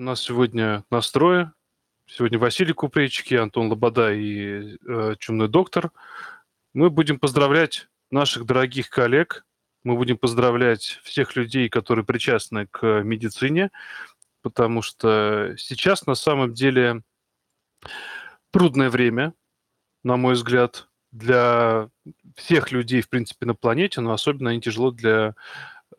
У нас сегодня настрое. Сегодня Василий Купречки, Антон Лобода и э, Чумной доктор. Мы будем поздравлять наших дорогих коллег. Мы будем поздравлять всех людей, которые причастны к медицине, потому что сейчас на самом деле трудное время, на мой взгляд, для всех людей, в принципе, на планете, но особенно они тяжело для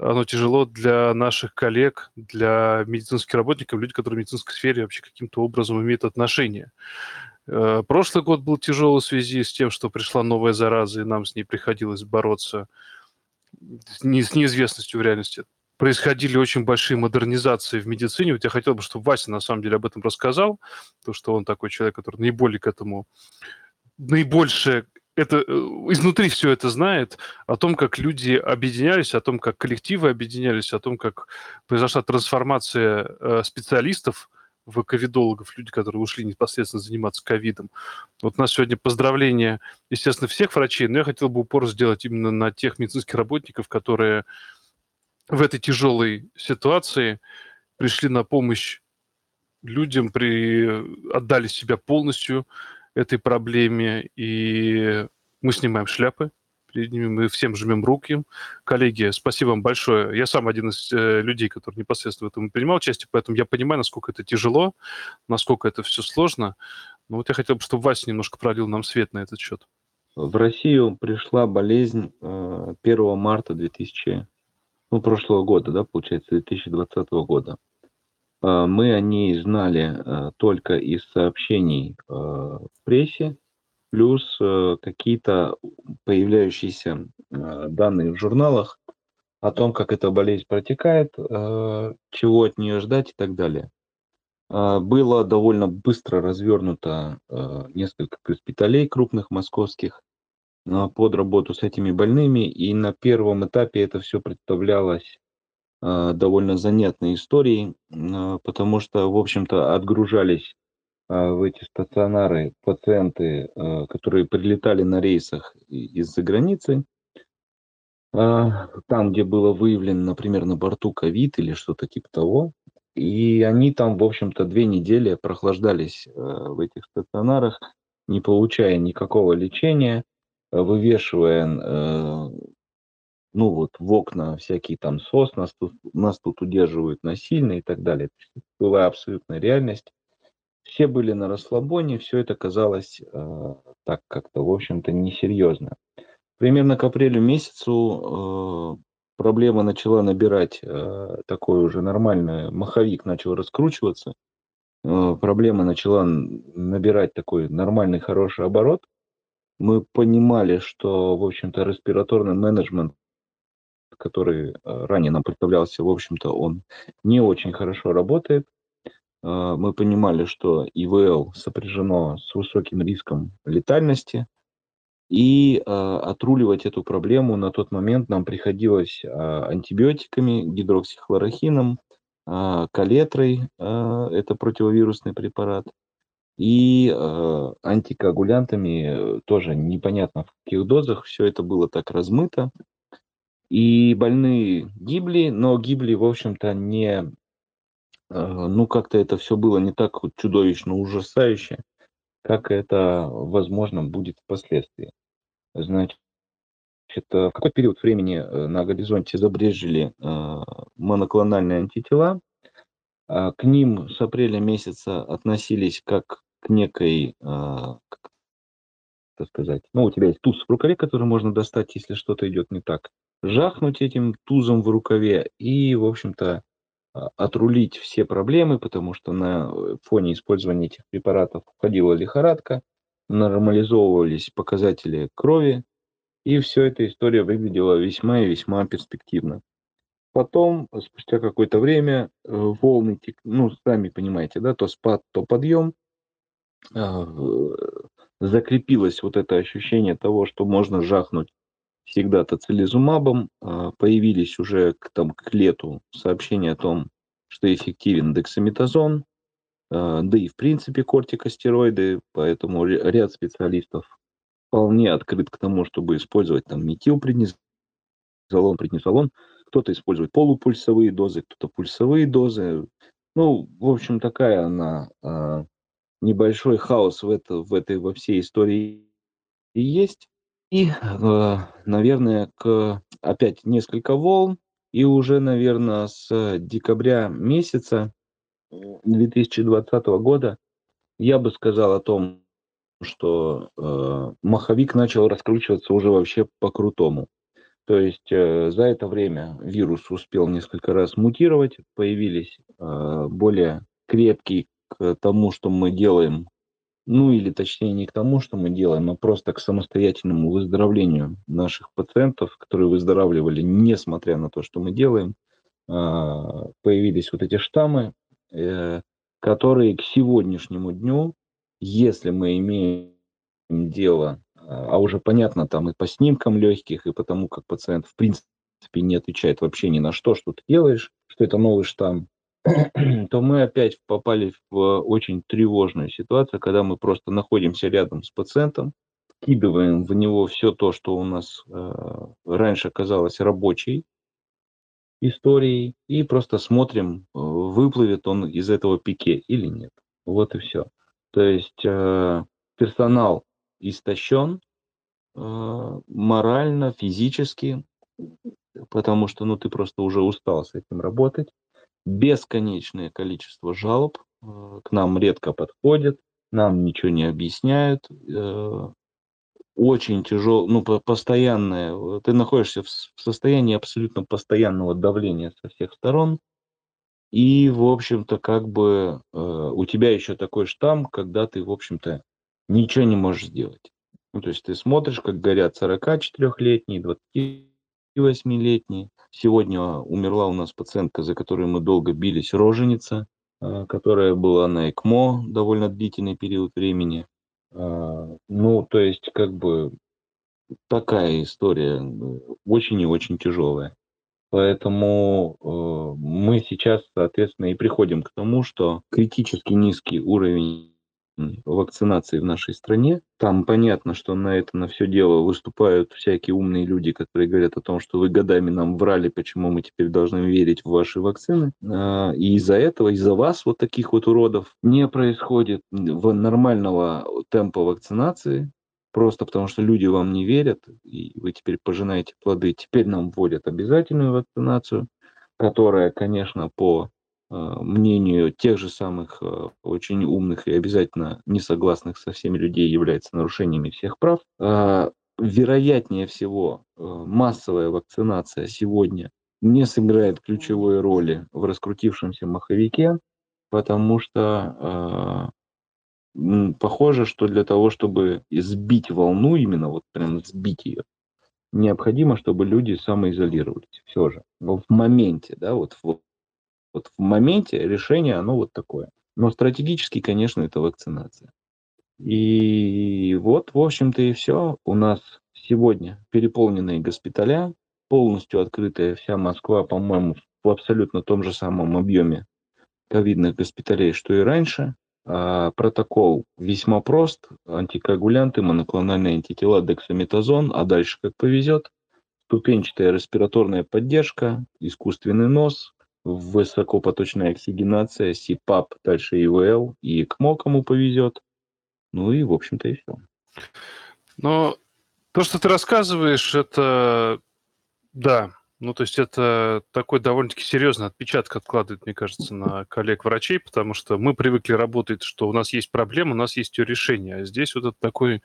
оно тяжело для наших коллег, для медицинских работников, людей, которые в медицинской сфере вообще каким-то образом имеют отношение. Э, прошлый год был тяжелый в связи с тем, что пришла новая зараза, и нам с ней приходилось бороться с неизвестностью в реальности. Происходили очень большие модернизации в медицине. Вот я хотел бы, чтобы Вася на самом деле об этом рассказал, то что он такой человек, который наиболее к этому наибольше это э, изнутри все это знает, о том, как люди объединялись, о том, как коллективы объединялись, о том, как произошла трансформация э, специалистов в ковидологов, люди, которые ушли непосредственно заниматься ковидом. Вот у нас сегодня поздравления, естественно, всех врачей, но я хотел бы упор сделать именно на тех медицинских работников, которые в этой тяжелой ситуации пришли на помощь людям, при... отдали себя полностью, этой проблеме, и мы снимаем шляпы перед ними, мы всем жмем руки. Коллеги, спасибо вам большое. Я сам один из э, людей, который непосредственно в этом принимал участие, поэтому я понимаю, насколько это тяжело, насколько это все сложно. Но вот я хотел бы, чтобы Вася немножко пролил нам свет на этот счет. В Россию пришла болезнь 1 э, марта 2000, ну, прошлого года, да, получается, 2020 года. А, мы о ней знали а, только из сообщений а, в прессе, плюс какие-то появляющиеся данные в журналах о том, как эта болезнь протекает, чего от нее ждать и так далее. Было довольно быстро развернуто несколько госпиталей крупных московских под работу с этими больными, и на первом этапе это все представлялось Э, довольно занятной историей, э, потому что, в общем-то, отгружались э, в эти стационары пациенты, которые прилетали на рейсах из-за границы, там, где было выявлено, например, на борту ковид или что-то типа того, и они там, в общем-то, две недели прохлаждались в этих стационарах, не получая никакого лечения, вывешивая ну вот в окна всякие там СОС, нас тут, нас тут удерживают насильно и так далее. Была абсолютная реальность. Все были на расслабоне, все это казалось э, так как-то, в общем-то, несерьезно. Примерно к апрелю месяцу э, проблема начала набирать э, такой уже нормальный, маховик начал раскручиваться, э, проблема начала набирать такой нормальный, хороший оборот. Мы понимали, что, в общем-то, респираторный менеджмент который э, ранее нам представлялся, в общем-то, он не очень хорошо работает. Э, мы понимали, что ИВЛ сопряжено с высоким риском летальности, и э, отруливать эту проблему на тот момент нам приходилось антибиотиками, гидроксихлорохином, калетрой, это противовирусный препарат, и антикоагулянтами тоже непонятно в каких дозах. Все это было так размыто. И больные гибли, но гибли, в общем-то, не... Э, ну, как-то это все было не так чудовищно ужасающе, как это, возможно, будет впоследствии. Значит, э, в какой период времени э, на горизонте забрежили моноклональные антитела. А к ним с апреля месяца относились как к некой, как сказать, ну, у тебя есть туз в рукаве, который можно достать, если что-то идет не так жахнуть этим тузом в рукаве и, в общем-то, а, отрулить все проблемы, потому что на э, фоне использования этих препаратов входила лихорадка, нормализовывались показатели крови, и все эта история выглядела весьма и весьма перспективно. Потом, спустя какое-то время, э, волны, ну, сами понимаете, да, то спад, то подъем, а, закрепилось вот это ощущение того, что можно жахнуть всегда тоцилизумабом. А, появились уже к, там, к лету сообщения о том, что эффективен дексаметазон, а, да и в принципе кортикостероиды, поэтому ряд специалистов вполне открыт к тому, чтобы использовать там метилпреднизолон, преднизолон. Кто-то использует полупульсовые дозы, кто-то пульсовые дозы. Ну, в общем, такая она, а, небольшой хаос в, это, в этой во всей истории и есть. И, а, наверное, к, опять несколько волн, и уже, наверное, с декабря месяца 2020 года я бы сказал о том, что э, маховик начал раскручиваться уже вообще по-крутому. То есть э, за это время вирус успел несколько раз мутировать, появились э, более крепкие к тому, что мы делаем, ну или точнее не к тому, что мы делаем, а просто к самостоятельному выздоровлению наших пациентов, которые выздоравливали, несмотря на то, что мы делаем. Э, появились вот эти штаммы, э, которые к сегодняшнему дню, если мы имеем дело а уже понятно там и по снимкам легких, и по тому, как пациент в принципе не отвечает вообще ни на что, что ты делаешь, что это новый штамм, то мы опять попали в очень тревожную ситуацию, когда мы просто находимся рядом с пациентом, кидываем в него все то, что у нас э, раньше казалось рабочей историей, и просто смотрим, э, выплывет он из этого пике или нет. Вот и все. То есть э, персонал истощен э, морально, физически, потому что ну, ты просто уже устал с этим работать. Бесконечное количество жалоб э, к нам редко подходят, нам ничего не объясняют. Э, очень тяжело, ну, постоянное, ты находишься в состоянии абсолютно постоянного давления со всех сторон, и, в общем-то, как бы э, у тебя еще такой штамм, когда ты, в общем-то, ничего не можешь сделать. Ну, то есть ты смотришь, как горят 44-летние, 28-летние. Сегодня умерла у нас пациентка, за которой мы долго бились, роженица, а, которая была на ЭКМО довольно длительный период времени. А, ну, то есть, как бы, такая история э, очень и очень тяжелая. Поэтому э, мы сейчас, соответственно, и приходим к тому, что критически низкий уровень вакцинации в нашей стране. Там понятно, что на это, на все дело выступают всякие умные люди, которые говорят о том, что вы годами нам врали, почему мы теперь должны верить в ваши вакцины. А, и из-за этого, из-за вас, вот таких вот уродов, не происходит нормального темпа вакцинации, просто потому что люди вам не верят, и вы теперь пожинаете плоды. Теперь нам вводят обязательную вакцинацию, которая, конечно, по мнению тех же самых а, очень умных и обязательно не согласных со всеми людей является нарушениями всех прав. А, вероятнее всего, массовая вакцинация сегодня не сыграет ключевой роли в раскрутившемся маховике, потому что похоже, что для того, чтобы сбить волну, именно вот прям сбить ее, необходимо, чтобы люди самоизолировались все же. В моменте, да, вот в вот в моменте решение, оно вот такое. Но стратегически, конечно, это вакцинация. И вот, в общем-то, и все. У нас сегодня переполненные госпиталя, полностью открытая вся Москва, по-моему, в абсолютно том же самом объеме ковидных госпиталей, что и раньше. А протокол весьма прост. Антикоагулянты, моноклональные антитела, дексаметазон, а дальше как повезет. Ступенчатая респираторная поддержка, искусственный нос, высокопоточная оксигенация, СИПАП, дальше ИВЛ и КМО, кому повезет. Ну и, в общем-то, и все. Но то, что ты рассказываешь, это, да, ну, то есть это такой довольно-таки серьезный отпечаток откладывает, мне кажется, на коллег-врачей, потому что мы привыкли работать, что у нас есть проблема, у нас есть ее решение. А здесь вот это такой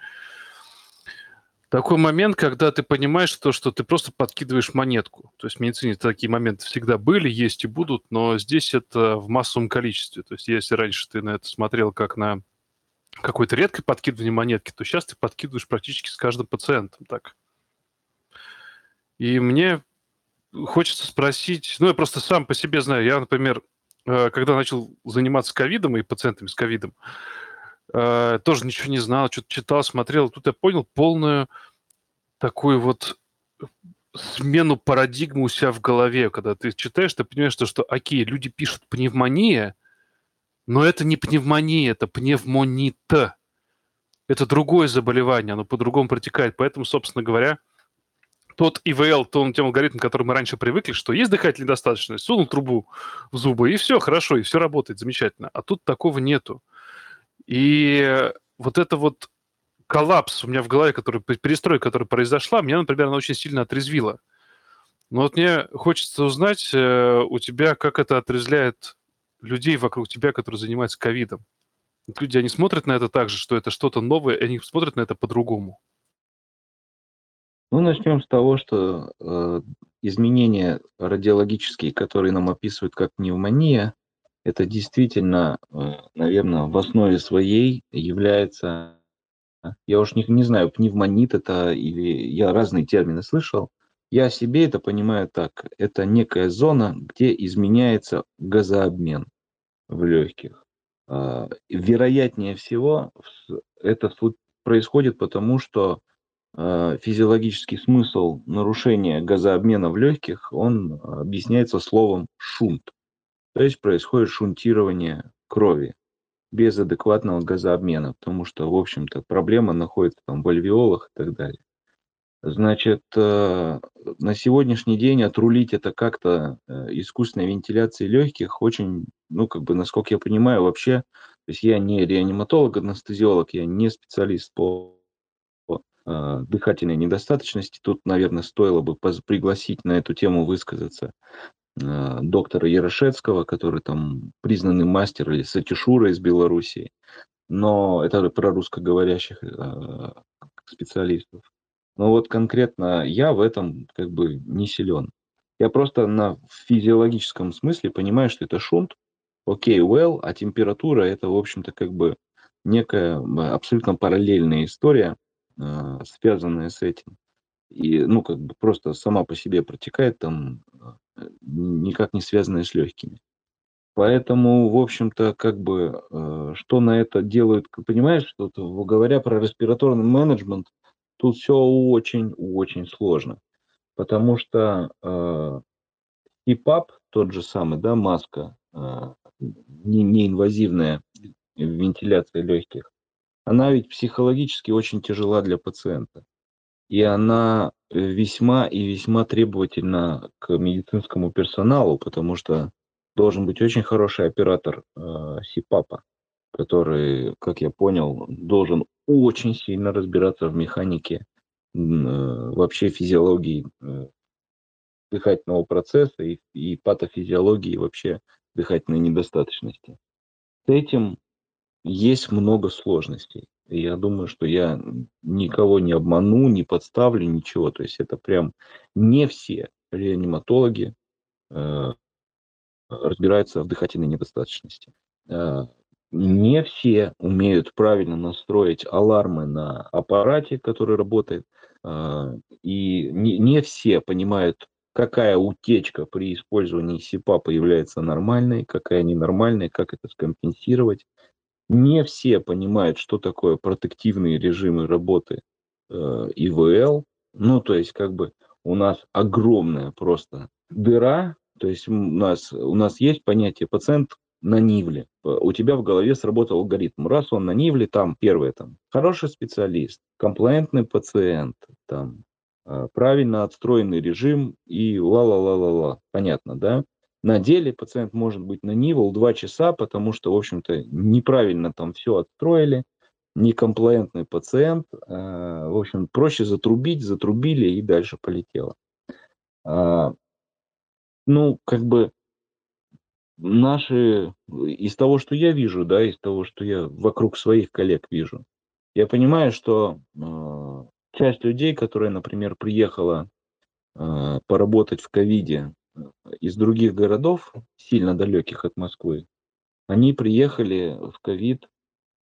такой момент, когда ты понимаешь то, что ты просто подкидываешь монетку. То есть в медицине такие моменты всегда были, есть и будут, но здесь это в массовом количестве. То есть если раньше ты на это смотрел как на какое-то редкое подкидывание монетки, то сейчас ты подкидываешь практически с каждым пациентом так. И мне хочется спросить, ну, я просто сам по себе знаю, я, например, э, когда начал заниматься ковидом и пациентами с ковидом, э, тоже ничего не знал, что-то читал, смотрел. Тут я понял полную такую вот смену парадигмы у себя в голове, когда ты читаешь, ты понимаешь, что, что окей, люди пишут пневмония, но это не пневмония, это пневмонита. Это другое заболевание, оно по-другому протекает. Поэтому, собственно говоря, тот ИВЛ, тот тем алгоритм, к которому мы раньше привыкли, что есть дыхательная недостаточность, сунул трубу в зубы, и все хорошо, и все работает замечательно. А тут такого нету. И вот это вот коллапс у меня в голове, который, перестройка, которая произошла, меня, например, она очень сильно отрезвила. Но вот мне хочется узнать э, у тебя, как это отрезвляет людей вокруг тебя, которые занимаются ковидом. Люди, они смотрят на это так же, что это что-то новое, и они смотрят на это по-другому. Ну, начнем с того, что э, изменения радиологические, которые нам описывают как пневмония, это действительно, э, наверное, в основе своей является, я уж не, не знаю, пневмонит это или я разные термины слышал, я себе это понимаю так, это некая зона, где изменяется газообмен в легких. Э, вероятнее всего это происходит потому, что Э, физиологический смысл нарушения газообмена в легких, он объясняется словом шунт. То есть происходит шунтирование крови без адекватного газообмена, потому что, в общем-то, проблема находится там в альвеолах и так далее. Значит, э, на сегодняшний день отрулить это как-то э, искусственной вентиляцией легких очень, ну, как бы, насколько я понимаю, вообще, то есть я не реаниматолог, анестезиолог, я не специалист по э, дыхательной недостаточности. Тут, наверное, стоило бы пригласить на эту тему высказаться доктора Ярошевского, который там признанный мастер или сатишура из Белоруссии. Но это про русскоговорящих э, специалистов. Но вот конкретно я в этом как бы не силен. Я просто на физиологическом смысле понимаю, что это шунт, окей, okay, well, а температура это, в общем-то, как бы некая абсолютно параллельная история, а, связанная с этим. И, ну, как бы просто сама по себе протекает там, никак не связанная с легкими. Поэтому, в общем-то, как бы, э, что на это делают, понимаешь, что говоря про респираторный менеджмент, тут все очень-очень сложно. Потому что э, ИПАП, тот же самый, да, маска, э, не, неинвазивная вентиляция легких, она ведь психологически очень тяжела для пациента. И она э, весьма и весьма требовательна к медицинскому персоналу, потому что должен быть очень хороший оператор э, СИПАПа, который, как я понял, должен очень сильно разбираться в механике, э, вообще физиологии э, дыхательного процесса и, и патофизиологии вообще дыхательной недостаточности. С этим есть много сложностей. Я думаю, что я никого не обману, не подставлю, ничего. То есть это прям не все реаниматологи э, разбираются в дыхательной недостаточности. Э, не все умеют правильно настроить алармы на аппарате, который работает. Э, и не, не все понимают, какая утечка при использовании СИПа появляется нормальной, какая ненормальная, как это скомпенсировать не все понимают, что такое протективные режимы работы э, ИВЛ. Ну, то есть, как бы у нас огромная просто дыра, то есть у нас, у нас есть понятие пациент на Нивле. У тебя в голове сработал алгоритм. Раз он на Нивле, там первое, там, хороший специалист, комплаентный пациент, там, э, правильно отстроенный режим и ла-ла-ла-ла-ла. Понятно, да? На деле пациент может быть на Нивол 2 часа, потому что, в общем-то, неправильно там все отстроили, некомплаентный пациент. Э, в общем, проще затрубить, затрубили и дальше полетело. А, ну, как бы наши, из того, что я вижу, да, из того, что я вокруг своих коллег вижу, я понимаю, что э, часть людей, которая, например, приехала э, поработать в ковиде из других городов, сильно далеких от Москвы, они приехали в ковид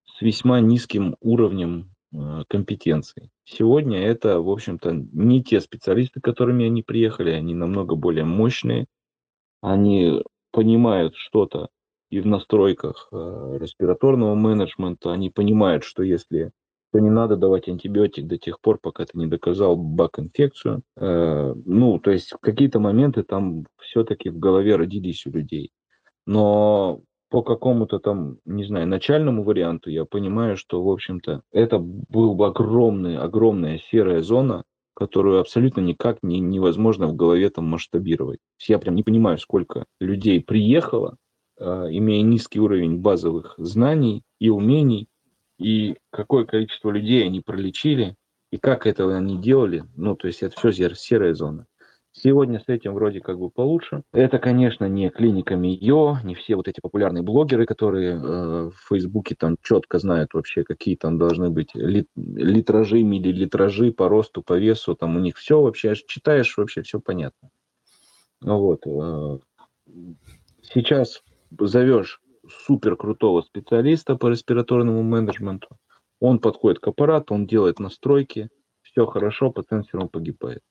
с весьма низким уровнем э, компетенций. Сегодня это, в общем-то, не те специалисты, которыми они приехали, они намного более мощные, они понимают что-то и в настройках э, респираторного менеджмента, они понимают, что если что не надо давать антибиотик до тех пор, пока ты не доказал бак-инфекцию. Э, ну, то есть какие-то моменты там все-таки в голове родились у людей. Но по какому-то там, не знаю, начальному варианту я понимаю, что, в общем-то, это была огромная, огромная серая зона, которую абсолютно никак не, невозможно в голове там масштабировать. Я прям не понимаю, сколько людей приехало, э, имея низкий уровень базовых знаний и умений, и какое количество людей они пролечили, и как это они делали. Ну, то есть это все серая зона. Сегодня с этим вроде как бы получше. Это, конечно, не клиника Мио, не все вот эти популярные блогеры, которые э, в Фейсбуке там четко знают вообще, какие там должны быть лит, литражи, миллилитражи по росту, по весу, там у них все вообще, читаешь, вообще все понятно. Ну вот. Э, сейчас зовешь супер крутого специалиста по респираторному менеджменту, он подходит к аппарату, он делает настройки, все хорошо, пациент все равно погибает.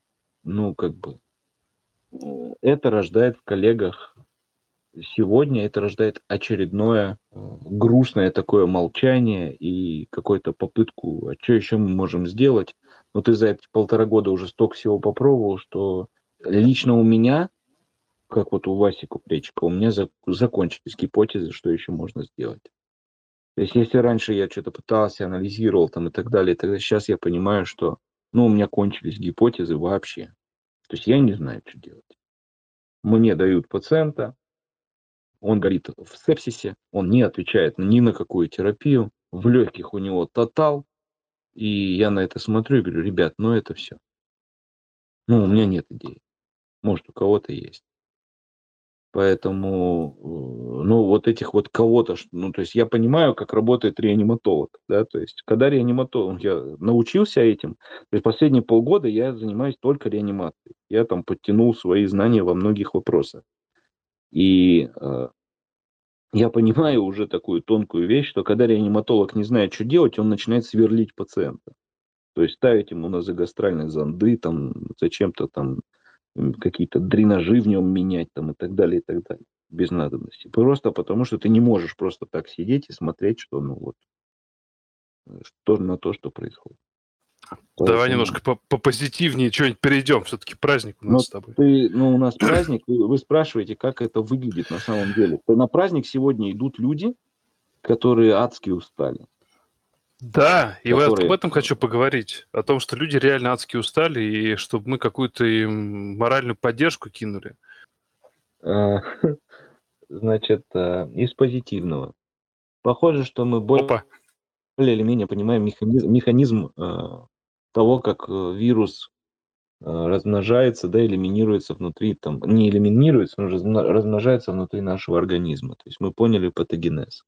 Ну, как бы, это рождает в коллегах сегодня, это рождает очередное э, грустное такое молчание и какую-то попытку, а что еще мы можем сделать? Но ты за эти полтора года уже столько всего попробовал, что лично у меня, как вот у Васи Купречика, у меня закончились гипотезы, что еще можно сделать. То есть если раньше я что-то пытался, анализировал там и так далее, тогда сейчас я понимаю, что ну, у меня кончились гипотезы вообще. То есть я не знаю, что делать. Мне дают пациента, он горит в сепсисе, он не отвечает ни на какую терапию, в легких у него тотал, и я на это смотрю и говорю, ребят, ну это все. Ну, у меня нет идей. Может, у кого-то есть. Поэтому, э, ну, вот этих вот кого-то, ну, то есть я понимаю, как работает реаниматолог, да, то есть когда реаниматолог, я научился этим, то есть последние полгода я занимаюсь только реанимацией. Я там подтянул свои знания во многих вопросах. И э, я понимаю уже такую тонкую вещь, что когда реаниматолог не знает, что делать, он начинает сверлить пациента. То есть ставить ему назогастральные зонды, там, зачем-то там какие-то дренажи в нем менять там и так далее, и так далее. Без надобности. Просто потому, что ты не можешь просто так сидеть и смотреть, что ну вот, что на то, что происходит. Поэтому... Давай немножко по попозитивнее, что-нибудь перейдем. Все-таки праздник у нас ну, с тобой. Ты, ну, у нас праздник, вы, вы спрашиваете, как это выглядит на самом деле. На праздник сегодня идут люди, которые адски устали. Да, и которые... об этом хочу поговорить. О том, что люди реально адски устали, и чтобы мы какую-то им моральную поддержку кинули. А, значит, а, из позитивного. Похоже, что мы более или менее понимаем механизм, механизм а, того, как э, вирус размножается, да, элиминируется внутри, там, не элиминируется, но размножается внутри нашего организма. То есть мы поняли патогенез.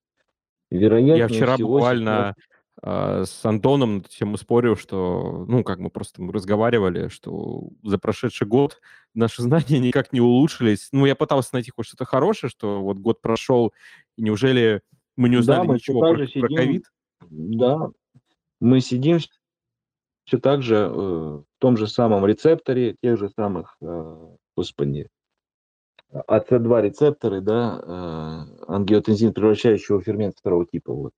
Вероятнее Я вчера всего буквально сейчас с Антоном на эту тему спорил, что, ну, как мы просто разговаривали, что за прошедший год наши знания никак не улучшились. Ну, я пытался найти хоть что-то хорошее, что вот год прошел, и неужели мы не узнали да, ничего про, про ковид? Да, мы сидим все так же э, в том же самом рецепторе, тех же самых, э, господи, АЦ2 рецепторы, да, э, ангиотензин, превращающего фермент второго типа, вот.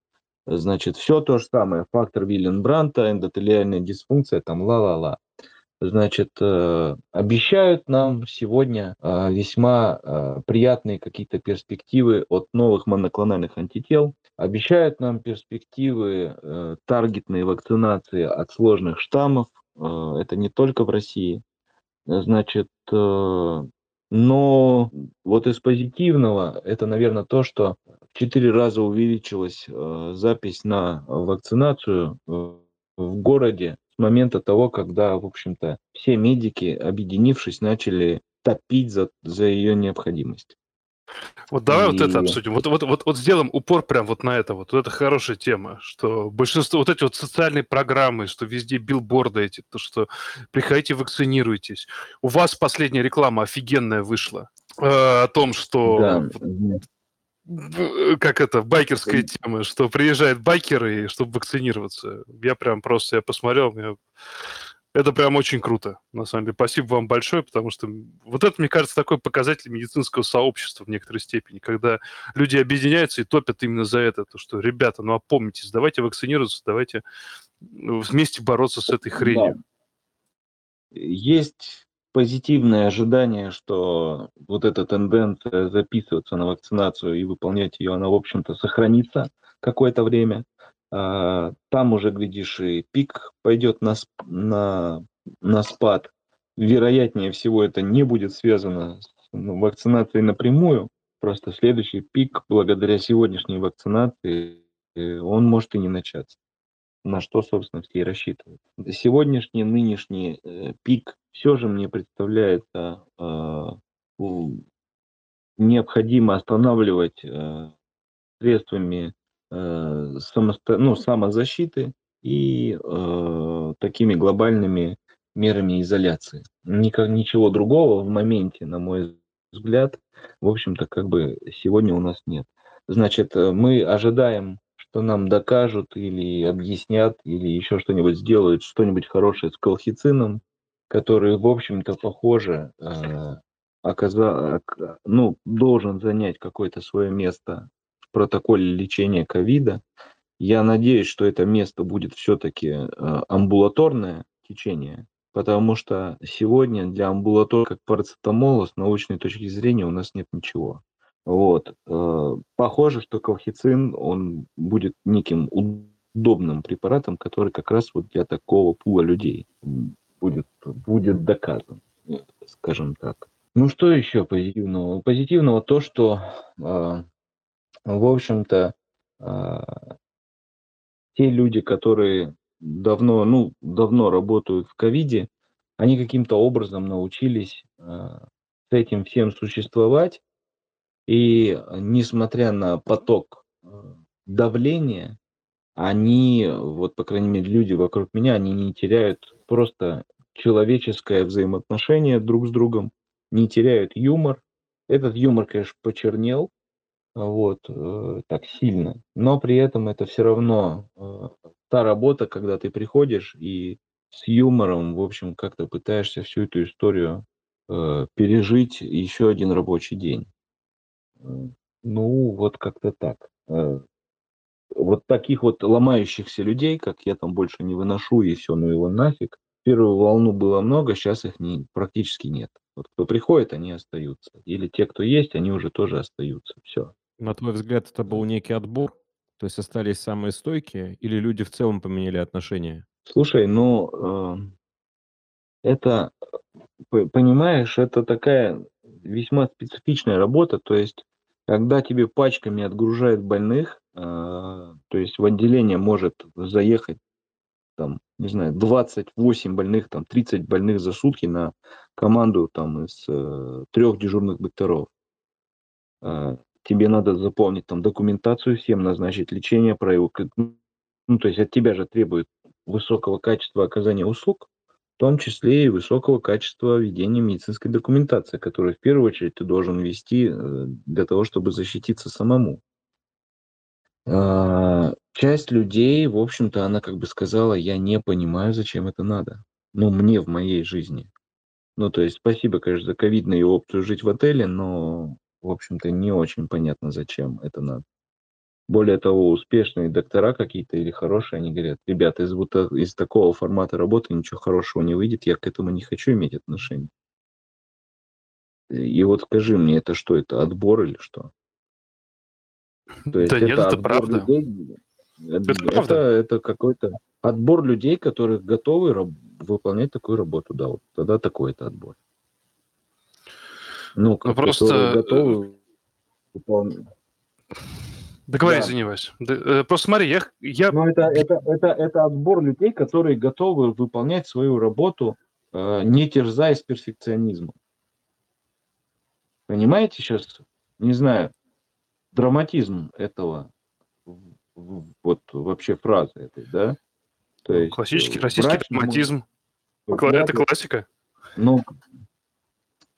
Значит, все то же самое. Фактор Виллен-Бранта, эндотелиальная дисфункция, там ла-ла-ла. Значит, э, обещают нам сегодня э, весьма э, приятные какие-то перспективы от новых моноклональных антител. Обещают нам перспективы таргетной вакцинации от сложных штаммов. Это не только в России. Значит, но вот из позитивного это, наверное, то, что в четыре раза увеличилась э, запись на вакцинацию э, в городе с момента того, когда, в общем-то, все медики, объединившись, начали топить за, за ее необходимость. Вот давай и... вот это обсудим. Вот, вот, вот, вот сделаем упор прям вот на это. Вот, вот это хорошая тема, что большинство, вот эти вот социальные программы, что везде билборды эти, то, что приходите, вакцинируйтесь. У вас последняя реклама офигенная вышла э, о том, что да. как это, байкерская тема, что приезжают байкеры, чтобы вакцинироваться. Я прям просто, я посмотрел, мне это прям очень круто, на самом деле. Спасибо вам большое, потому что вот это, мне кажется, такой показатель медицинского сообщества в некоторой степени, когда люди объединяются и топят именно за это, то что, ребята, ну опомнитесь, давайте вакцинироваться, давайте вместе бороться с этой хренью. Да. Есть позитивное ожидание, что вот эта тенденция записываться на вакцинацию и выполнять ее, она, в общем-то, сохранится какое-то время. А, там уже, глядишь, и пик пойдет на, на на спад. Вероятнее всего это не будет связано с ну, вакцинацией напрямую. Просто следующий пик благодаря сегодняшней вакцинации, э, он может и не начаться. На что, собственно, все и рассчитывают. Сегодняшний, нынешний э, пик все же мне представляется э, необходимо останавливать средствами э, ну, самозащиты и э, такими глобальными мерами изоляции. Никак, ничего другого в моменте, на мой взгляд, в общем-то, как бы сегодня у нас нет. Значит, э, мы ожидаем, что нам докажут или объяснят, или еще что-нибудь сделают, что-нибудь хорошее с колхицином, который, в общем-то, похоже, э, оказа... ну, должен занять какое-то свое место протоколе лечения ковида. Я надеюсь, что это место будет все-таки э, амбулаторное течение, потому что сегодня для амбулатор как парацетамола с научной точки зрения у нас нет ничего. Вот. Э, похоже, что колхицин, он будет неким удобным препаратом, который как раз вот для такого пула людей будет, будет доказан, скажем так. Ну что еще позитивного? Позитивного то, что, э, в общем-то, э, те люди, которые давно, ну, давно работают в ковиде, они каким-то образом научились э, с этим всем существовать. И несмотря на поток давления, они, вот, по крайней мере, люди вокруг меня, они не теряют просто человеческое взаимоотношение друг с другом, не теряют юмор. Этот юмор, конечно, почернел, вот, э, так сильно, но при этом это все равно э, та работа, когда ты приходишь и с юмором, в общем, как-то пытаешься всю эту историю э, пережить еще один рабочий день. Ну, вот как-то так. Вот таких вот ломающихся людей, как я там больше не выношу, и все, ну его нафиг. Первую волну было много, сейчас их не, практически нет. Вот кто приходит, они остаются. Или те, кто есть, они уже тоже остаются. Все. На твой взгляд, это был некий отбор? То есть остались самые стойкие, или люди в целом поменяли отношения? Слушай, ну, э, это, понимаешь, это такая весьма специфичная работа. То есть, когда тебе пачками отгружают больных, э, то есть в отделение может заехать там, не знаю, 28 больных, там, 30 больных за сутки на команду там из э, трех дежурных докторов. Тебе надо заполнить там документацию всем, назначить лечение, про его, ну, то есть от тебя же требует высокого качества оказания услуг, в том числе и высокого качества ведения медицинской документации, которую в первую очередь ты должен вести э, для того, чтобы защититься самому. А, часть людей, в общем-то, она как бы сказала, я не понимаю, зачем это надо. Ну, мне в моей жизни. Ну, то есть, спасибо, конечно, за ковидную опцию жить в отеле, но, в общем-то, не очень понятно, зачем это надо. Более того, успешные доктора какие-то или хорошие, они говорят, ребята, из, вот, из такого формата работы ничего хорошего не выйдет, я к этому не хочу иметь отношения. И вот скажи мне, это что, это отбор или что? То есть да это нет, это правда. Людей, это, это, правда. это какой-то отбор людей, которые готовы раб- выполнять такую работу, да, вот тогда такой это отбор. Ну, ну просто готовы выполнять. Договори, да. извини, Вась. Э, просто смотри, я... я... Ну, это, это, это, это отбор людей, которые готовы выполнять свою работу, э, не терзаясь перфекционизмом. Понимаете сейчас? Не знаю, драматизм этого, вот вообще фразы этой, да? То ну, есть, Классический э, российский драматизм. Это классика. Ну,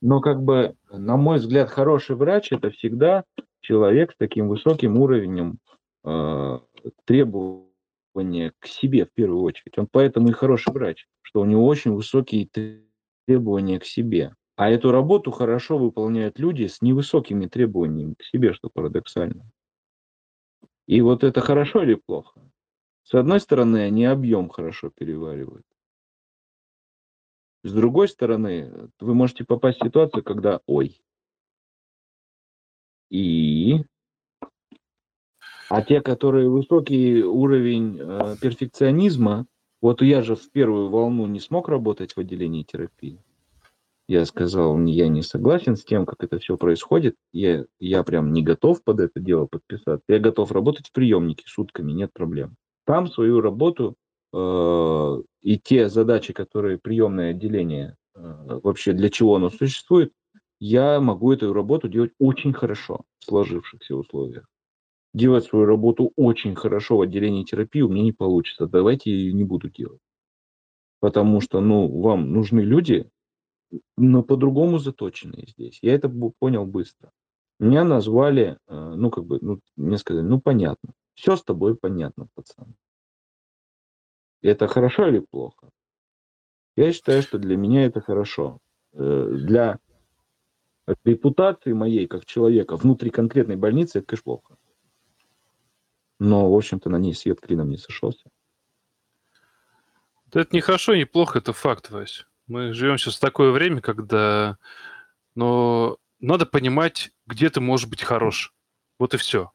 но как бы, на мой взгляд, хороший врач это всегда человек с таким высоким уровнем э, требования к себе в первую очередь. Он поэтому и хороший врач, что у него очень высокие требования к себе. А эту работу хорошо выполняют люди с невысокими требованиями к себе, что парадоксально. И вот это хорошо или плохо? С одной стороны, они объем хорошо переваривают. С другой стороны, вы можете попасть в ситуацию, когда ой, и а те, которые высокий уровень э, перфекционизма, Вот я же в первую волну не смог работать в отделении терапии. Я сказал, я не согласен с тем, как это все происходит. Я, я прям не готов под это дело подписаться. Я готов работать в приемнике сутками, нет проблем. Там свою работу и те задачи, которые приемное отделение э, вообще для чего оно существует, я могу эту работу делать очень хорошо в сложившихся условиях. Делать свою работу очень хорошо в отделении терапии у меня не получится. Давайте я ее не буду делать. Потому что, ну, вам нужны люди, но по-другому заточенные здесь. Я это понял быстро. Меня назвали, э, ну, как бы, ну, мне сказали, ну, понятно. Все с тобой понятно, пацан. Это хорошо или плохо? Я считаю, что для меня это хорошо. Э, для репутации моей как человека внутри конкретной больницы это, конечно, плохо. Но, в общем-то, на ней свет клином не сошелся. Это не хорошо, не плохо, это факт, Вась. Мы живем сейчас в такое время, когда но надо понимать, где ты можешь быть хорош. Вот и все.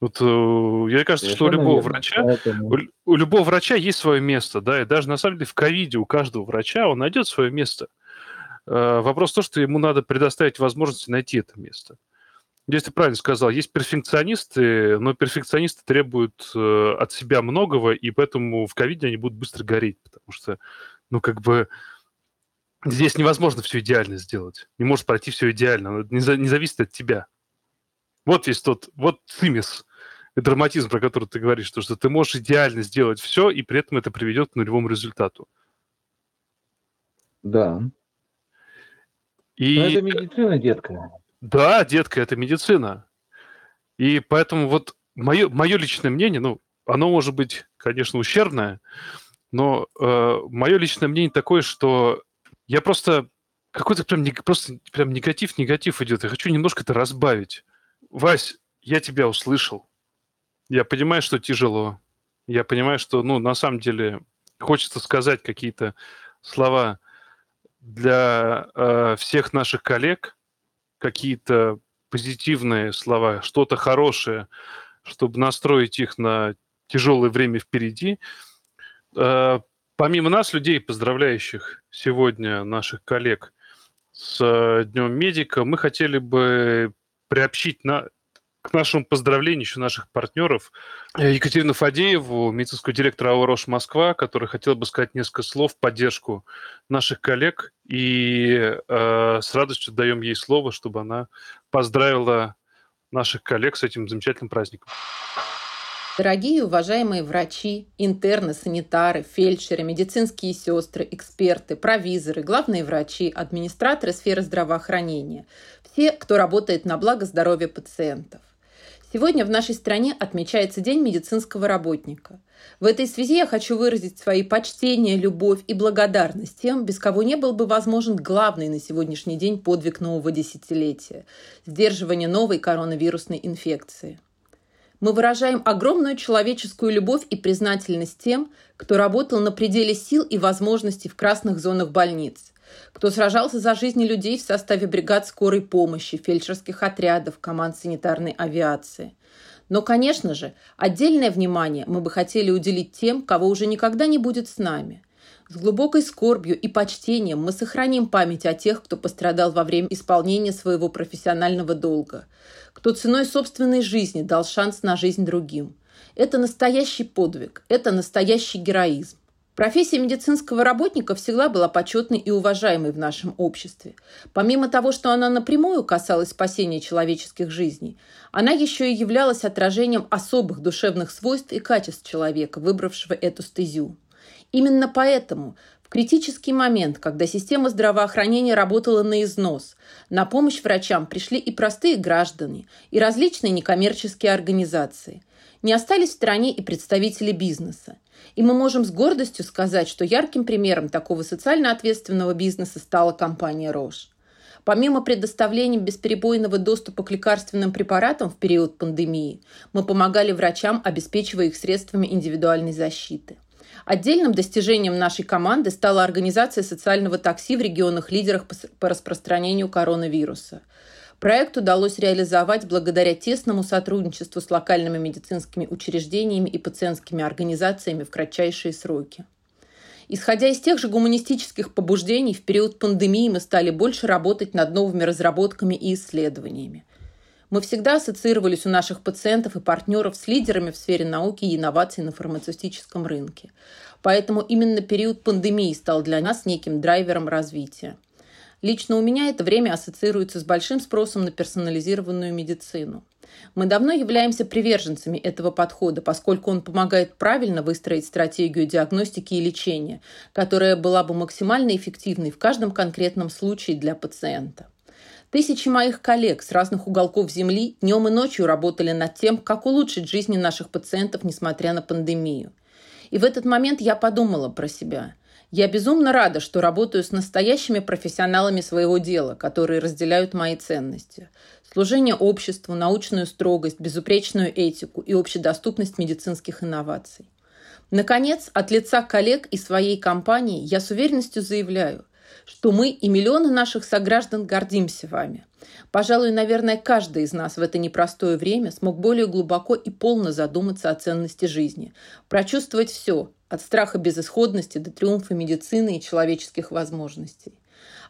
Вот, э, я кажется, что у любого верно. врача, Поэтому... у, у любого врача есть свое место, да, и даже на самом деле в ковиде у каждого врача он найдет свое место. Э, вопрос в том, что ему надо предоставить возможность найти это место. Здесь ты правильно сказал, есть перфекционисты, но перфекционисты требуют э, от себя многого, и поэтому в ковиде они будут быстро гореть, потому что ну, как бы здесь невозможно все идеально сделать. Не может пройти все идеально. Не, за, не зависит от тебя. Вот есть тот, вот цимис, драматизм, про который ты говоришь, то, что ты можешь идеально сделать все, и при этом это приведет к нулевому результату. Да. И... Но это медицина, детка. Да, детка, это медицина. И поэтому вот мое, мое личное мнение, ну, оно может быть, конечно, ущербное, но э, мое личное мнение такое, что я просто какой-то прям, просто прям негатив, негатив идет. Я хочу немножко это разбавить. Вась, я тебя услышал. Я понимаю, что тяжело. Я понимаю, что, ну, на самом деле, хочется сказать какие-то слова для э, всех наших коллег, какие-то позитивные слова, что-то хорошее, чтобы настроить их на тяжелое время впереди. Э, помимо нас, людей, поздравляющих сегодня наших коллег с э, Днем Медика, мы хотели бы приобщить на, к нашему поздравлению еще наших партнеров э, Екатерину Фадееву, медицинского директора АО «Рош Москва», который хотел бы сказать несколько слов в поддержку наших коллег. И э, с радостью даем ей слово, чтобы она поздравила наших коллег с этим замечательным праздником. Дорогие уважаемые врачи, интерны, санитары, фельдшеры, медицинские сестры, эксперты, провизоры, главные врачи, администраторы сферы здравоохранения, все, кто работает на благо здоровья пациентов. Сегодня в нашей стране отмечается День медицинского работника. В этой связи я хочу выразить свои почтения, любовь и благодарность тем, без кого не был бы возможен главный на сегодняшний день подвиг нового десятилетия – сдерживание новой коронавирусной инфекции – мы выражаем огромную человеческую любовь и признательность тем, кто работал на пределе сил и возможностей в красных зонах больниц, кто сражался за жизни людей в составе бригад скорой помощи, фельдшерских отрядов, команд санитарной авиации. Но, конечно же, отдельное внимание мы бы хотели уделить тем, кого уже никогда не будет с нами. С глубокой скорбью и почтением мы сохраним память о тех, кто пострадал во время исполнения своего профессионального долга – кто ценой собственной жизни дал шанс на жизнь другим. Это настоящий подвиг, это настоящий героизм. Профессия медицинского работника всегда была почетной и уважаемой в нашем обществе. Помимо того, что она напрямую касалась спасения человеческих жизней, она еще и являлась отражением особых душевных свойств и качеств человека, выбравшего эту стезю. Именно поэтому в критический момент, когда система здравоохранения работала на износ, на помощь врачам пришли и простые граждане, и различные некоммерческие организации. Не остались в стороне и представители бизнеса. И мы можем с гордостью сказать, что ярким примером такого социально ответственного бизнеса стала компания «Рош». Помимо предоставления бесперебойного доступа к лекарственным препаратам в период пандемии, мы помогали врачам, обеспечивая их средствами индивидуальной защиты. Отдельным достижением нашей команды стала организация социального такси в регионах-лидерах по распространению коронавируса. Проект удалось реализовать благодаря тесному сотрудничеству с локальными медицинскими учреждениями и пациентскими организациями в кратчайшие сроки. Исходя из тех же гуманистических побуждений, в период пандемии мы стали больше работать над новыми разработками и исследованиями. Мы всегда ассоциировались у наших пациентов и партнеров с лидерами в сфере науки и инноваций на фармацевтическом рынке. Поэтому именно период пандемии стал для нас неким драйвером развития. Лично у меня это время ассоциируется с большим спросом на персонализированную медицину. Мы давно являемся приверженцами этого подхода, поскольку он помогает правильно выстроить стратегию диагностики и лечения, которая была бы максимально эффективной в каждом конкретном случае для пациента. Тысячи моих коллег с разных уголков Земли днем и ночью работали над тем, как улучшить жизни наших пациентов, несмотря на пандемию. И в этот момент я подумала про себя – я безумно рада, что работаю с настоящими профессионалами своего дела, которые разделяют мои ценности. Служение обществу, научную строгость, безупречную этику и общедоступность медицинских инноваций. Наконец, от лица коллег и своей компании я с уверенностью заявляю, что мы и миллионы наших сограждан гордимся вами. Пожалуй, наверное, каждый из нас в это непростое время смог более глубоко и полно задуматься о ценности жизни, прочувствовать все, от страха безысходности до триумфа медицины и человеческих возможностей.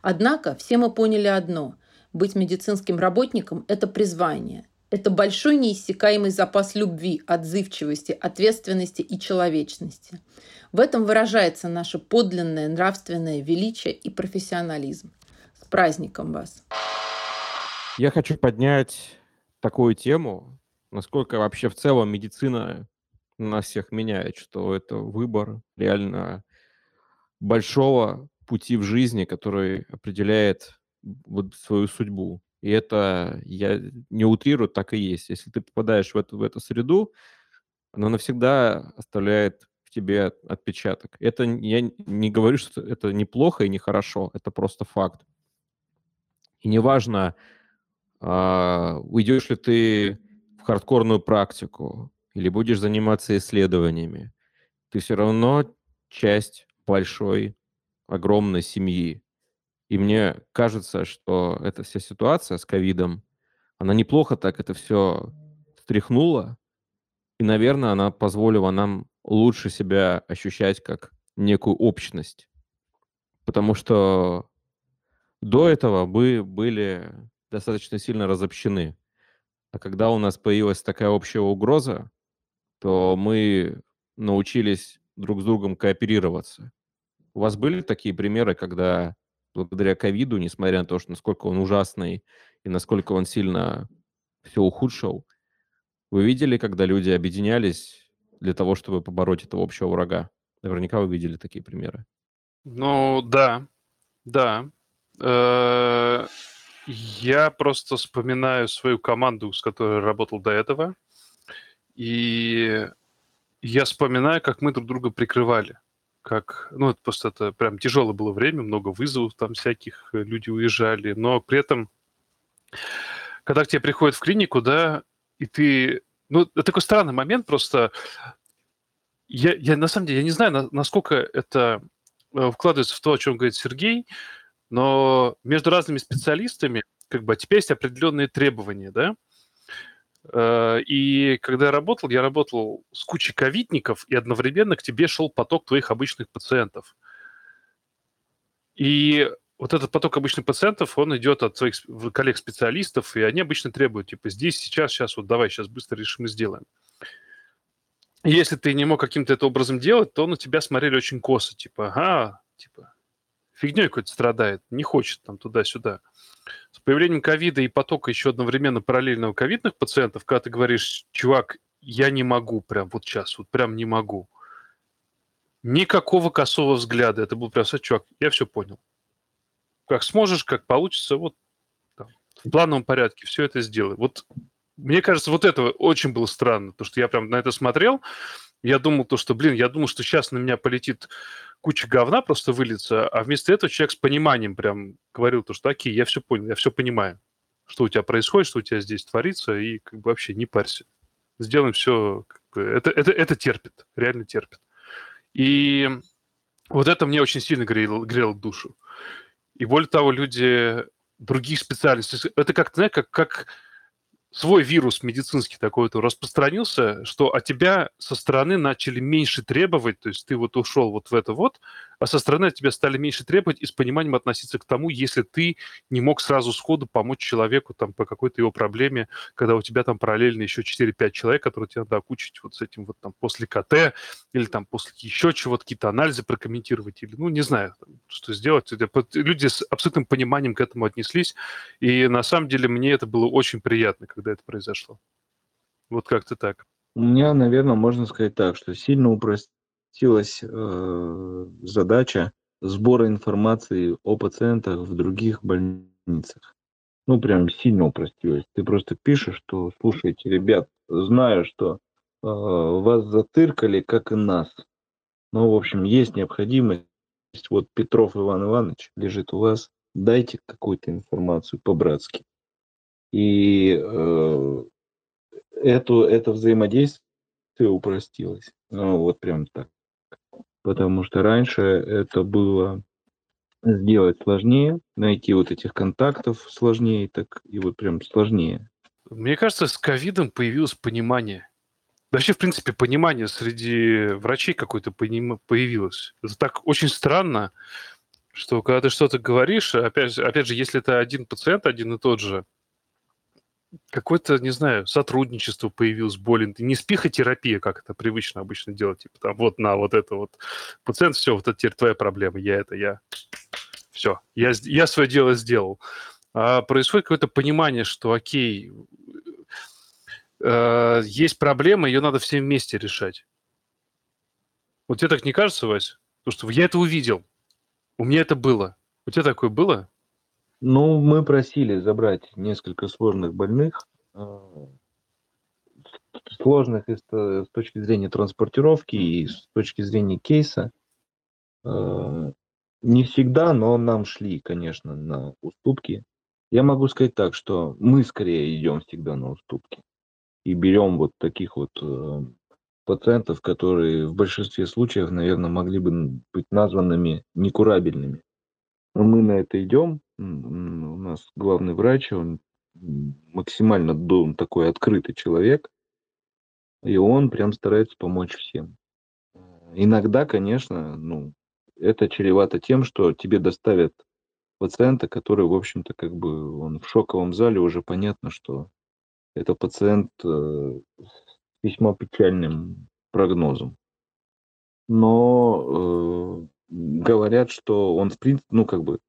Однако все мы поняли одно – быть медицинским работником – это призвание. Это большой неиссякаемый запас любви, отзывчивости, ответственности и человечности. В этом выражается наше подлинное нравственное величие и профессионализм. С праздником вас! Я хочу поднять такую тему, насколько вообще в целом медицина нас всех меняет, что это выбор реально большого пути в жизни, который определяет вот свою судьбу. И это, я не утрирую, так и есть. Если ты попадаешь в эту, в эту среду, она навсегда оставляет тебе отпечаток. Это я не говорю, что это неплохо и нехорошо, это просто факт. И неважно, а, уйдешь ли ты в хардкорную практику, или будешь заниматься исследованиями, ты все равно часть большой, огромной семьи. И мне кажется, что эта вся ситуация с ковидом, она неплохо так это все стряхнула, и, наверное, она позволила нам лучше себя ощущать как некую общность. Потому что до этого мы были достаточно сильно разобщены. А когда у нас появилась такая общая угроза, то мы научились друг с другом кооперироваться. У вас были такие примеры, когда благодаря ковиду, несмотря на то, что насколько он ужасный и насколько он сильно все ухудшил, вы видели, когда люди объединялись для того, чтобы побороть этого общего врага? Наверняка вы видели такие примеры. Ну, да, да. Э, я просто вспоминаю свою команду, с которой работал до этого. И я вспоминаю, как мы друг друга прикрывали. Как, ну, это просто это прям тяжелое было время, много вызовов там всяких, э, люди уезжали, но при этом, когда к тебе приходят в клинику, да, и ты, ну, это такой странный момент просто, я, я на самом деле, я не знаю, насколько это э, вкладывается в то, о чем говорит Сергей, но между разными специалистами, как бы, теперь есть определенные требования, да, Э, и когда я работал, я работал с кучей ковидников, и одновременно к тебе шел поток твоих обычных пациентов. И вот этот поток обычных пациентов, он идет от твоих коллег-специалистов, и они обычно требуют, типа, здесь, сейчас, сейчас, вот давай, сейчас быстро решим и сделаем. И если ты не мог каким-то это образом делать, то на тебя смотрели очень косо, типа, ага, типа, фигней какой-то страдает, не хочет там туда-сюда. С появлением ковида и потока еще одновременно параллельного ковидных пациентов, когда ты говоришь, чувак, я не могу прям вот сейчас, вот прям не могу. Никакого косого взгляда. Это был прям, чувак, я все понял. Как сможешь, как получится, вот там, в плановом порядке все это сделай. Вот мне кажется, вот это очень было странно, потому что я прям на это смотрел, я думал то, что, блин, я думал, что сейчас на меня полетит куча говна просто выльется, а вместо этого человек с пониманием прям говорил то, что окей, я все понял, я все понимаю, что у тебя происходит, что у тебя здесь творится, и как бы вообще не парься. Сделаем все, как бы, это, это, это терпит, реально терпит. И вот это мне очень сильно грело, грело душу. И более того, люди других специальностей. Это как, знаешь, как, как свой вирус медицинский такой то распространился, что от тебя со стороны начали меньше требовать, то есть ты вот ушел вот в это вот, а со стороны от тебя стали меньше требовать и с пониманием относиться к тому, если ты не мог сразу сходу помочь человеку там по какой-то его проблеме, когда у тебя там параллельно еще 4-5 человек, которые тебе надо окучить вот с этим вот там после КТ или там после еще чего-то, какие-то анализы прокомментировать или, ну, не знаю, что сделать. Люди с абсолютным пониманием к этому отнеслись, и на самом деле мне это было очень приятно, когда это произошло. Вот как-то так. У меня, наверное, можно сказать так, что сильно упростилось упростилась э, задача сбора информации о пациентах в других больницах. Ну, прям сильно упростилось. Ты просто пишешь, что, слушайте, ребят, знаю, что э, вас затыркали, как и нас. Но, в общем, есть необходимость. Вот Петров Иван Иванович лежит у вас. Дайте какую-то информацию по-братски. И э, эту, это взаимодействие упростилось. Ну, вот прям так потому что раньше это было сделать сложнее, найти вот этих контактов сложнее, так и вот прям сложнее. Мне кажется, с ковидом появилось понимание. Вообще, в принципе, понимание среди врачей какое-то появилось. Это так очень странно, что когда ты что-то говоришь, опять, опять же, если это один пациент, один и тот же, какое-то, не знаю, сотрудничество появилось более... Не спихотерапия, как это привычно обычно делать, типа там вот на вот это вот. Пациент, все, вот это теперь твоя проблема, я это, я... Все, я, я свое дело сделал. А происходит какое-то понимание, что окей, э, есть проблема, ее надо всем вместе решать. Вот тебе так не кажется, Вась? Потому что я это увидел. У меня это было. У тебя такое было? Ну, мы просили забрать несколько сложных больных, а, сложных и с точки зрения транспортировки и с точки зрения кейса. А, не всегда, но нам шли, конечно, на уступки. Я могу сказать так, что мы скорее идем всегда на уступки и берем вот таких вот э, пациентов, которые в большинстве случаев, наверное, могли бы быть названными некурабельными. Но мы на это идем, у нас главный врач, он максимально он такой открытый человек, и он прям старается помочь всем. Иногда, конечно, ну, это чревато тем, что тебе доставят пациента, который, в общем-то, как бы он в шоковом зале, уже понятно, что это пациент э, с весьма печальным прогнозом. Но э, говорят, что он, в принципе, ну, как бы,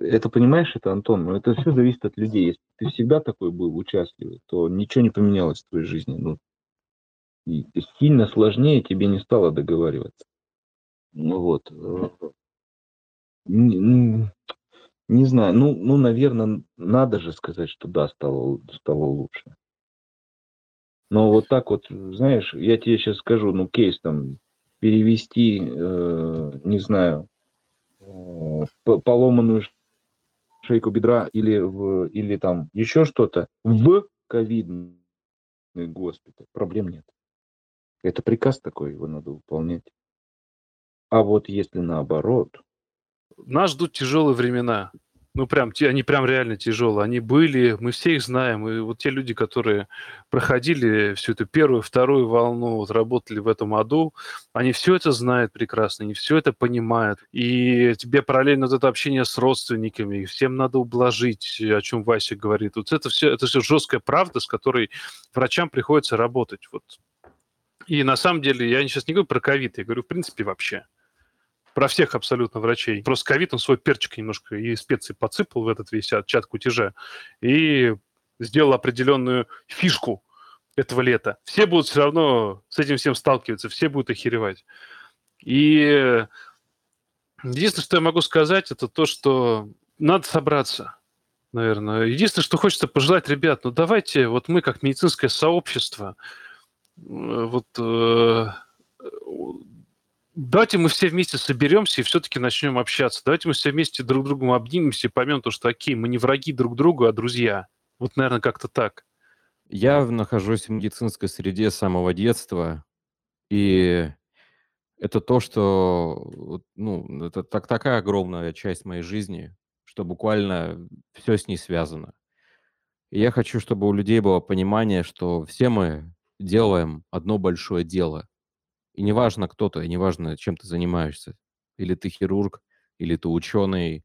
это понимаешь, это Антон, но это все зависит от людей. Если ты всегда такой был участливый, то ничего не поменялось в твоей жизни. Ну, и сильно сложнее тебе не стало договариваться. Ну вот. Не, не знаю, ну, ну, наверное, надо же сказать, что да, стало, стало лучше. Но вот так вот, знаешь, я тебе сейчас скажу, ну, кейс там перевести, э, не знаю, э, поломанную шейку бедра или, в, или там еще что-то в ковидный госпиталь, проблем нет. Это приказ такой, его надо выполнять. А вот если наоборот... Нас ждут тяжелые времена. Ну, прям, они прям реально тяжелые. Они были, мы все их знаем. И вот те люди, которые проходили всю эту первую, вторую волну, вот работали в этом аду, они все это знают прекрасно, они все это понимают. И тебе параллельно вот это общение с родственниками, всем надо ублажить, о чем Вася говорит. Вот это все, это все жесткая правда, с которой врачам приходится работать. Вот. И на самом деле, я сейчас не говорю про ковид, я говорю, в принципе, вообще про всех абсолютно врачей. Просто ковид, он свой перчик немножко и специи подсыпал в этот весь чат кутежа и сделал определенную фишку этого лета. Все будут все равно с этим всем сталкиваться, все будут охеревать. И единственное, что я могу сказать, это то, что надо собраться, наверное. Единственное, что хочется пожелать, ребят, ну давайте, вот мы как медицинское сообщество, э, вот э, давайте мы все вместе соберемся и все-таки начнем общаться. Давайте мы все вместе друг другу обнимемся и поймем то, что окей, мы не враги друг другу, а друзья. Вот, наверное, как-то так. Я нахожусь в медицинской среде с самого детства, и это то, что, ну, это так, такая огромная часть моей жизни, что буквально все с ней связано. И я хочу, чтобы у людей было понимание, что все мы делаем одно большое дело. И неважно, кто ты, и неважно, чем ты занимаешься. Или ты хирург, или ты ученый,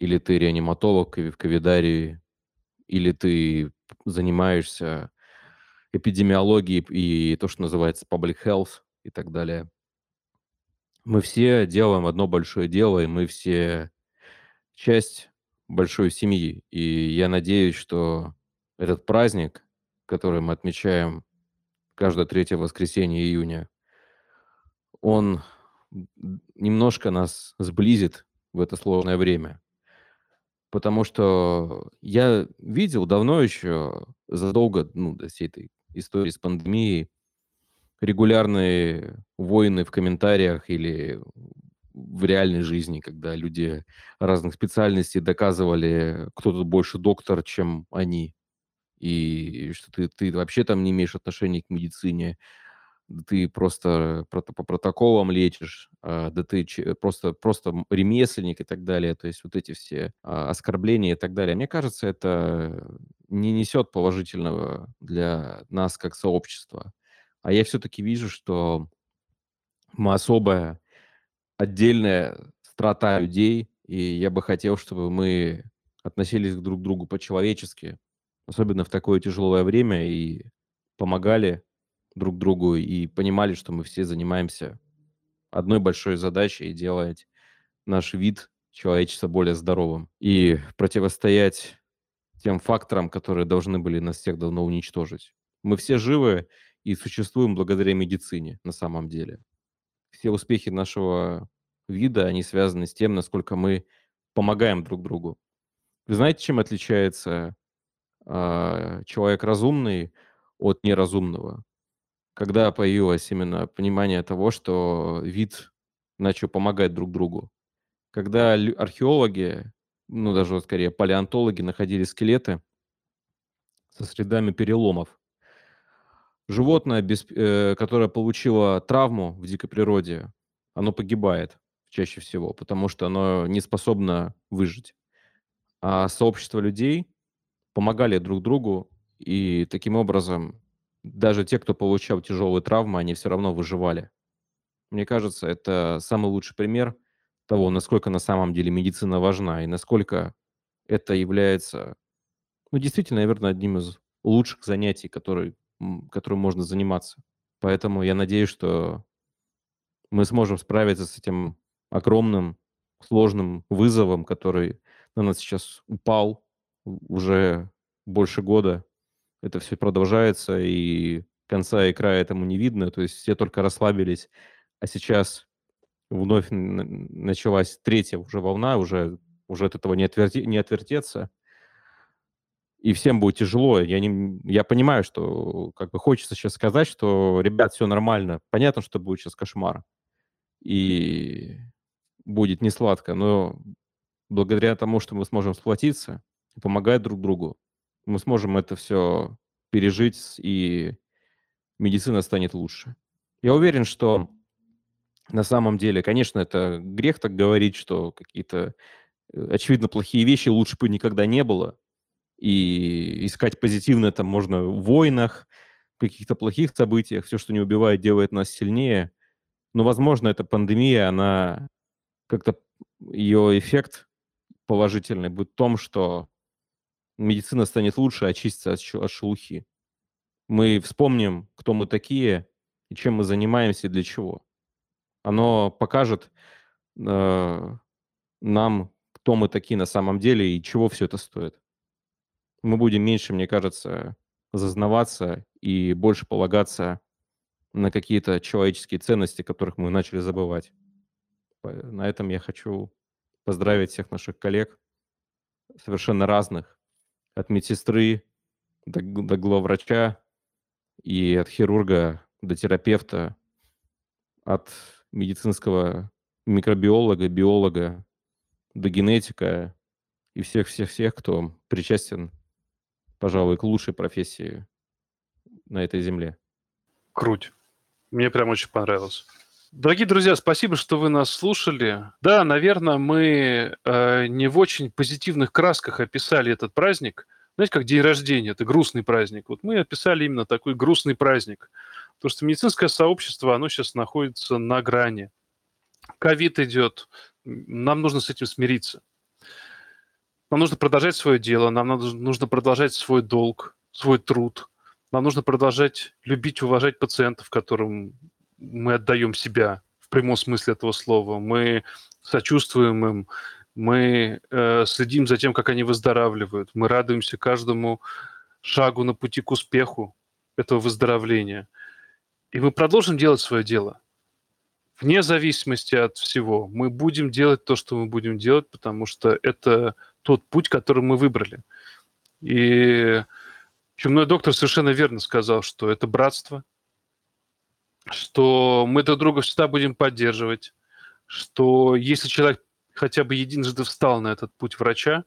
или ты реаниматолог в ковидарии, или ты занимаешься эпидемиологией и то, что называется public health и так далее. Мы все делаем одно большое дело, и мы все часть большой семьи. И я надеюсь, что этот праздник, который мы отмечаем каждое третье воскресенье июня, он немножко нас сблизит в это сложное время. Потому что я видел давно еще, задолго ну, до всей этой истории с пандемией, регулярные войны в комментариях или в реальной жизни, когда люди разных специальностей доказывали, кто тут больше доктор, чем они, и что ты, ты вообще там не имеешь отношения к медицине, ты просто по протоколам лечишь, а, да ты просто, просто ремесленник и так далее. То есть вот эти все а, оскорбления и так далее. Мне кажется, это не несет положительного для нас как сообщества. А я все-таки вижу, что мы особая, отдельная страта людей, и я бы хотел, чтобы мы относились друг к другу по-человечески, особенно в такое тяжелое время, и помогали друг другу и понимали, что мы все занимаемся одной большой задачей делать наш вид человечества более здоровым и противостоять тем факторам, которые должны были нас всех давно уничтожить. Мы все живы и существуем благодаря медицине на самом деле. Все успехи нашего вида, они связаны с тем, насколько мы помогаем друг другу. Вы знаете, чем отличается э, человек разумный от неразумного? Когда появилось именно понимание того, что вид начал помогать друг другу. Когда археологи, ну даже вот скорее палеонтологи находили скелеты со следами переломов, животное, без, э, которое получило травму в дикой природе, оно погибает чаще всего, потому что оно не способно выжить. А сообщество людей помогали друг другу, и таким образом даже те, кто получал тяжелые травмы, они все равно выживали. Мне кажется, это самый лучший пример того, насколько на самом деле медицина важна и насколько это является, ну, действительно, наверное, одним из лучших занятий, который, которым можно заниматься. Поэтому я надеюсь, что мы сможем справиться с этим огромным, сложным вызовом, который на нас сейчас упал уже больше года это все продолжается, и конца и края этому не видно, то есть все только расслабились, а сейчас вновь началась третья уже волна, уже, уже от этого не, отверти, не отвертеться, и всем будет тяжело. Я, не, я понимаю, что как бы хочется сейчас сказать, что, ребят, все нормально. Понятно, что будет сейчас кошмар. И будет не сладко, но благодаря тому, что мы сможем сплотиться и помогать друг другу, мы сможем это все пережить, и медицина станет лучше. Я уверен, что на самом деле, конечно, это грех так говорить, что какие-то э, очевидно плохие вещи лучше бы никогда не было. И искать позитивное там можно в войнах, каких-то плохих событиях. Все, что не убивает, делает нас сильнее. Но, возможно, эта пандемия, она как-то ее эффект положительный будет в том, что медицина станет лучше, очистится от, от шелухи. Мы вспомним, кто мы такие и чем мы занимаемся и для чего. Оно покажет э, нам, кто мы такие на самом деле и чего все это стоит. Мы будем меньше, мне кажется, зазнаваться и больше полагаться на какие-то человеческие ценности, которых мы начали забывать. На этом я хочу поздравить всех наших коллег, совершенно разных, от медсестры до, до главврача и от хирурга до терапевта, от медицинского микробиолога, биолога до генетика и всех-всех-всех, кто причастен, пожалуй, к лучшей профессии на этой земле. Круть. Мне прям очень понравилось. Дорогие друзья, спасибо, что вы нас слушали. Да, наверное, мы э, не в очень позитивных красках описали этот праздник. Знаете, как день рождения, это грустный праздник. Вот мы описали именно такой грустный праздник. Потому что медицинское сообщество, оно сейчас находится на грани. Ковид идет, нам нужно с этим смириться. Нам нужно продолжать свое дело, нам нужно продолжать свой долг, свой труд. Нам нужно продолжать любить, уважать пациентов, которым мы отдаем себя в прямом смысле этого слова, мы сочувствуем им, мы э, следим за тем, как они выздоравливают, мы радуемся каждому шагу на пути к успеху этого выздоровления. И мы продолжим делать свое дело. Вне зависимости от всего. Мы будем делать то, что мы будем делать, потому что это тот путь, который мы выбрали. И чумной доктор совершенно верно сказал, что это братство, что мы друг друга всегда будем поддерживать, что если человек хотя бы единожды встал на этот путь врача,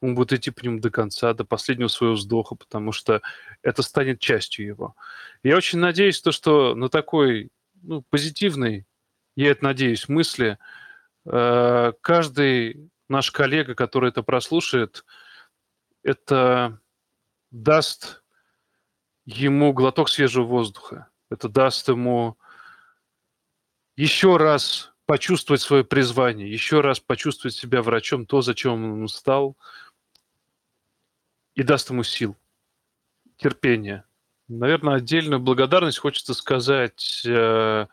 он будет идти по нему до конца, до последнего своего вздоха, потому что это станет частью его. Я очень надеюсь, то, что на такой ну, позитивной, я это надеюсь, мысли, э, каждый наш коллега, который это прослушает, это даст ему глоток свежего воздуха. Это даст ему еще раз почувствовать свое призвание, еще раз почувствовать себя врачом, то, зачем он стал, и даст ему сил, терпения. Наверное, отдельную благодарность хочется сказать, э,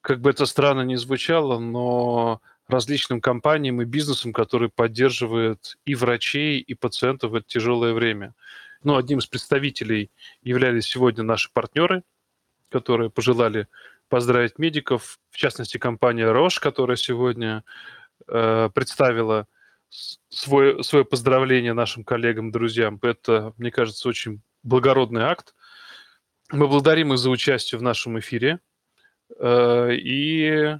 как бы это странно ни звучало, но различным компаниям и бизнесам, которые поддерживают и врачей, и пациентов в это тяжелое время. Ну, одним из представителей являлись сегодня наши партнеры – которые пожелали поздравить медиков, в частности, компания Roche, которая сегодня э, представила свой, свое поздравление нашим коллегам, друзьям. Это, мне кажется, очень благородный акт. Мы благодарим их за участие в нашем эфире. Э, и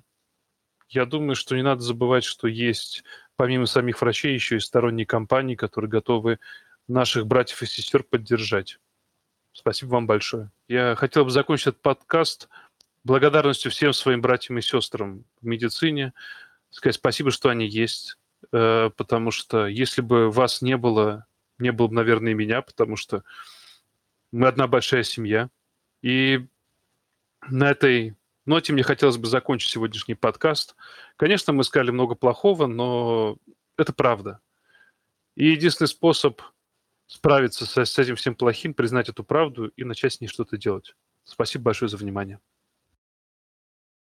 я думаю, что не надо забывать, что есть, помимо самих врачей, еще и сторонние компании, которые готовы наших братьев и сестер поддержать. Спасибо вам большое. Я хотел бы закончить этот подкаст благодарностью всем своим братьям и сестрам в медицине. Сказать спасибо, что они есть, э, потому что если бы вас не было, не было бы, наверное, и меня, потому что мы одна большая семья. И на этой ноте мне хотелось бы закончить сегодняшний подкаст. Конечно, мы сказали много плохого, но это правда. И единственный способ справиться с, с этим всем плохим, признать эту правду и начать с ней что-то делать. Спасибо большое за внимание.